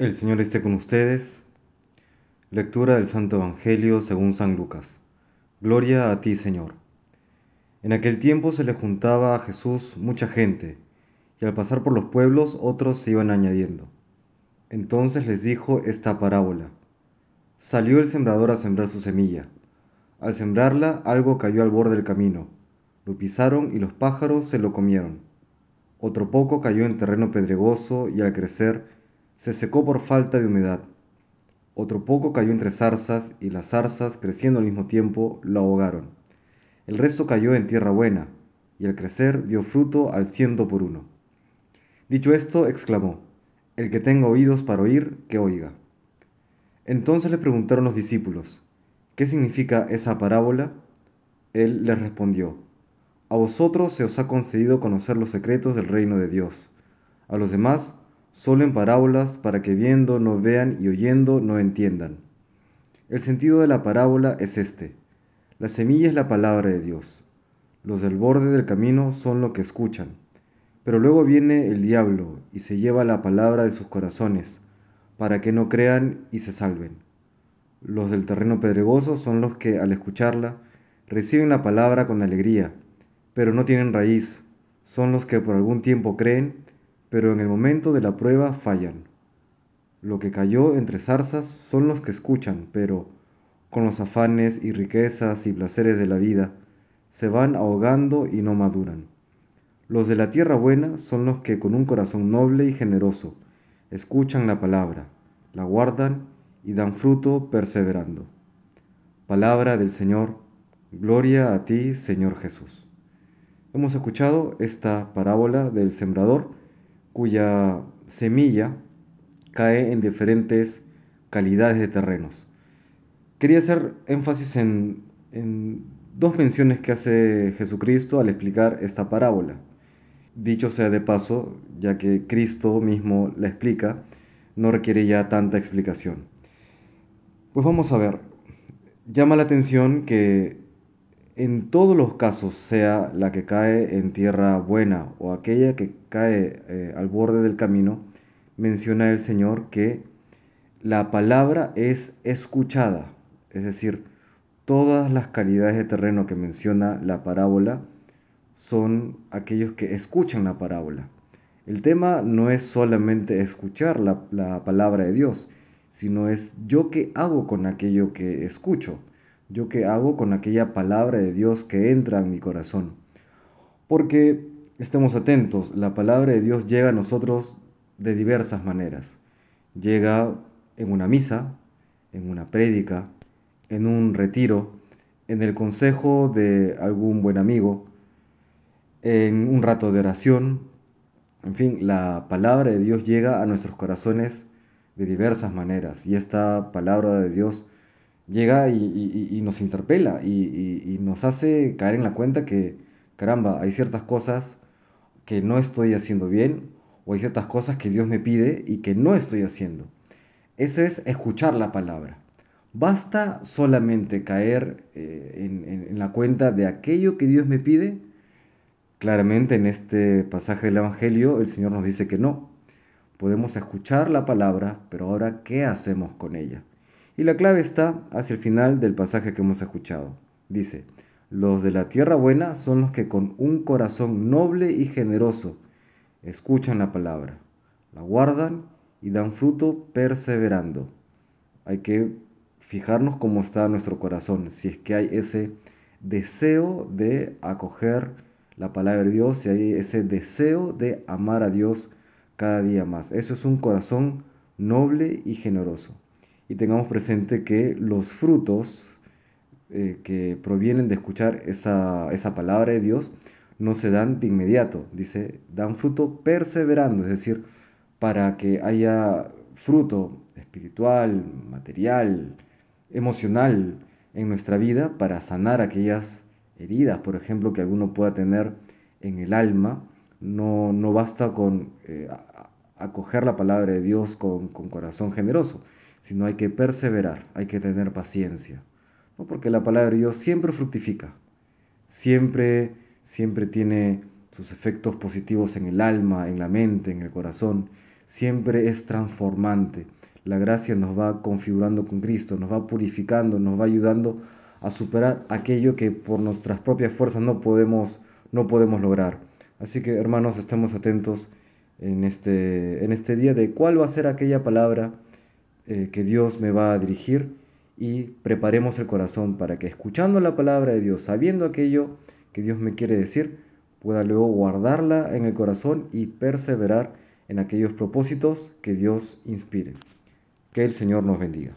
El Señor esté con ustedes. Lectura del Santo Evangelio según San Lucas. Gloria a ti, Señor. En aquel tiempo se le juntaba a Jesús mucha gente, y al pasar por los pueblos otros se iban añadiendo. Entonces les dijo esta parábola. Salió el sembrador a sembrar su semilla. Al sembrarla algo cayó al borde del camino. Lo pisaron y los pájaros se lo comieron. Otro poco cayó en terreno pedregoso y al crecer se secó por falta de humedad. Otro poco cayó entre zarzas y las zarzas, creciendo al mismo tiempo, lo ahogaron. El resto cayó en tierra buena, y al crecer dio fruto al ciento por uno. Dicho esto, exclamó, El que tenga oídos para oír, que oiga. Entonces le preguntaron los discípulos, ¿qué significa esa parábola? Él les respondió, A vosotros se os ha concedido conocer los secretos del reino de Dios. A los demás solo en parábolas para que viendo no vean y oyendo no entiendan. El sentido de la parábola es este. La semilla es la palabra de Dios. Los del borde del camino son lo que escuchan. Pero luego viene el diablo y se lleva la palabra de sus corazones, para que no crean y se salven. Los del terreno pedregoso son los que, al escucharla, reciben la palabra con alegría, pero no tienen raíz. Son los que por algún tiempo creen, pero en el momento de la prueba fallan. Lo que cayó entre zarzas son los que escuchan, pero con los afanes y riquezas y placeres de la vida, se van ahogando y no maduran. Los de la tierra buena son los que con un corazón noble y generoso escuchan la palabra, la guardan y dan fruto perseverando. Palabra del Señor, gloria a ti, Señor Jesús. Hemos escuchado esta parábola del sembrador cuya semilla cae en diferentes calidades de terrenos. Quería hacer énfasis en, dos menciones que hace Jesucristo al explicar esta parábola. Dicho sea de paso, ya que Cristo mismo la explica, no requiere ya tanta explicación. Pues vamos a ver, llama la atención que en todos los casos, sea la que cae en tierra buena o aquella que cae eh, al borde del camino, menciona el Señor que la palabra es escuchada, es decir, todas las calidades de terreno que menciona la parábola son aquellos que escuchan la parábola. El tema no es solamente escuchar la, la palabra de Dios, sino es yo qué hago con aquello que escucho yo qué hago con aquella palabra de Dios que entra en mi corazón. Porque estemos atentos, la palabra de Dios llega a nosotros de diversas maneras. Llega en una misa, en una prédica, en un retiro, en el consejo de algún buen amigo, en un rato de oración. En fin, la palabra de Dios llega a nuestros corazones de diversas maneras y esta palabra de Dios llega y, nos interpela y, nos hace caer en la cuenta que, caramba, hay ciertas cosas que no estoy haciendo bien o hay ciertas cosas que Dios me pide y que no estoy haciendo. Ese es escuchar la palabra. ¿Basta solamente caer eh, en, en la cuenta de aquello que Dios me pide? Claramente en este pasaje del Evangelio el Señor nos dice que no. Podemos escuchar la palabra, pero ahora, ¿qué hacemos con ella? Y la clave está hacia el final del pasaje que hemos escuchado. Dice, los de la tierra buena son los que con un corazón noble y generoso escuchan la palabra, la guardan y dan fruto perseverando. Hay que fijarnos cómo está nuestro corazón, si es que hay ese deseo de acoger la palabra de Dios, si hay ese deseo de amar a Dios cada día más. Eso es un corazón noble y generoso y tengamos presente que los frutos eh, que provienen de escuchar esa, esa palabra de Dios no se dan de inmediato, dice, dan fruto perseverando, es decir, para que haya fruto espiritual, material, emocional en nuestra vida para sanar aquellas heridas, por ejemplo, que alguno pueda tener en el alma. No, no basta con eh, acoger la palabra de Dios con, con corazón generoso, sino hay que perseverar, hay que tener paciencia, ¿no? porque la palabra de Dios siempre fructifica, siempre, siempre tiene sus efectos positivos en el alma, en la mente, en el corazón, siempre es transformante. La gracia nos va configurando con Cristo, nos va purificando, nos va ayudando a superar aquello que por nuestras propias fuerzas no podemos, no podemos lograr. Así que hermanos, estemos atentos en este, en este día de cuál va a ser aquella palabra eh, que Dios me va a dirigir y preparemos el corazón para que escuchando la palabra de Dios, sabiendo aquello que Dios me quiere decir, pueda luego guardarla en el corazón y perseverar en aquellos propósitos que Dios inspire. Que el Señor nos bendiga.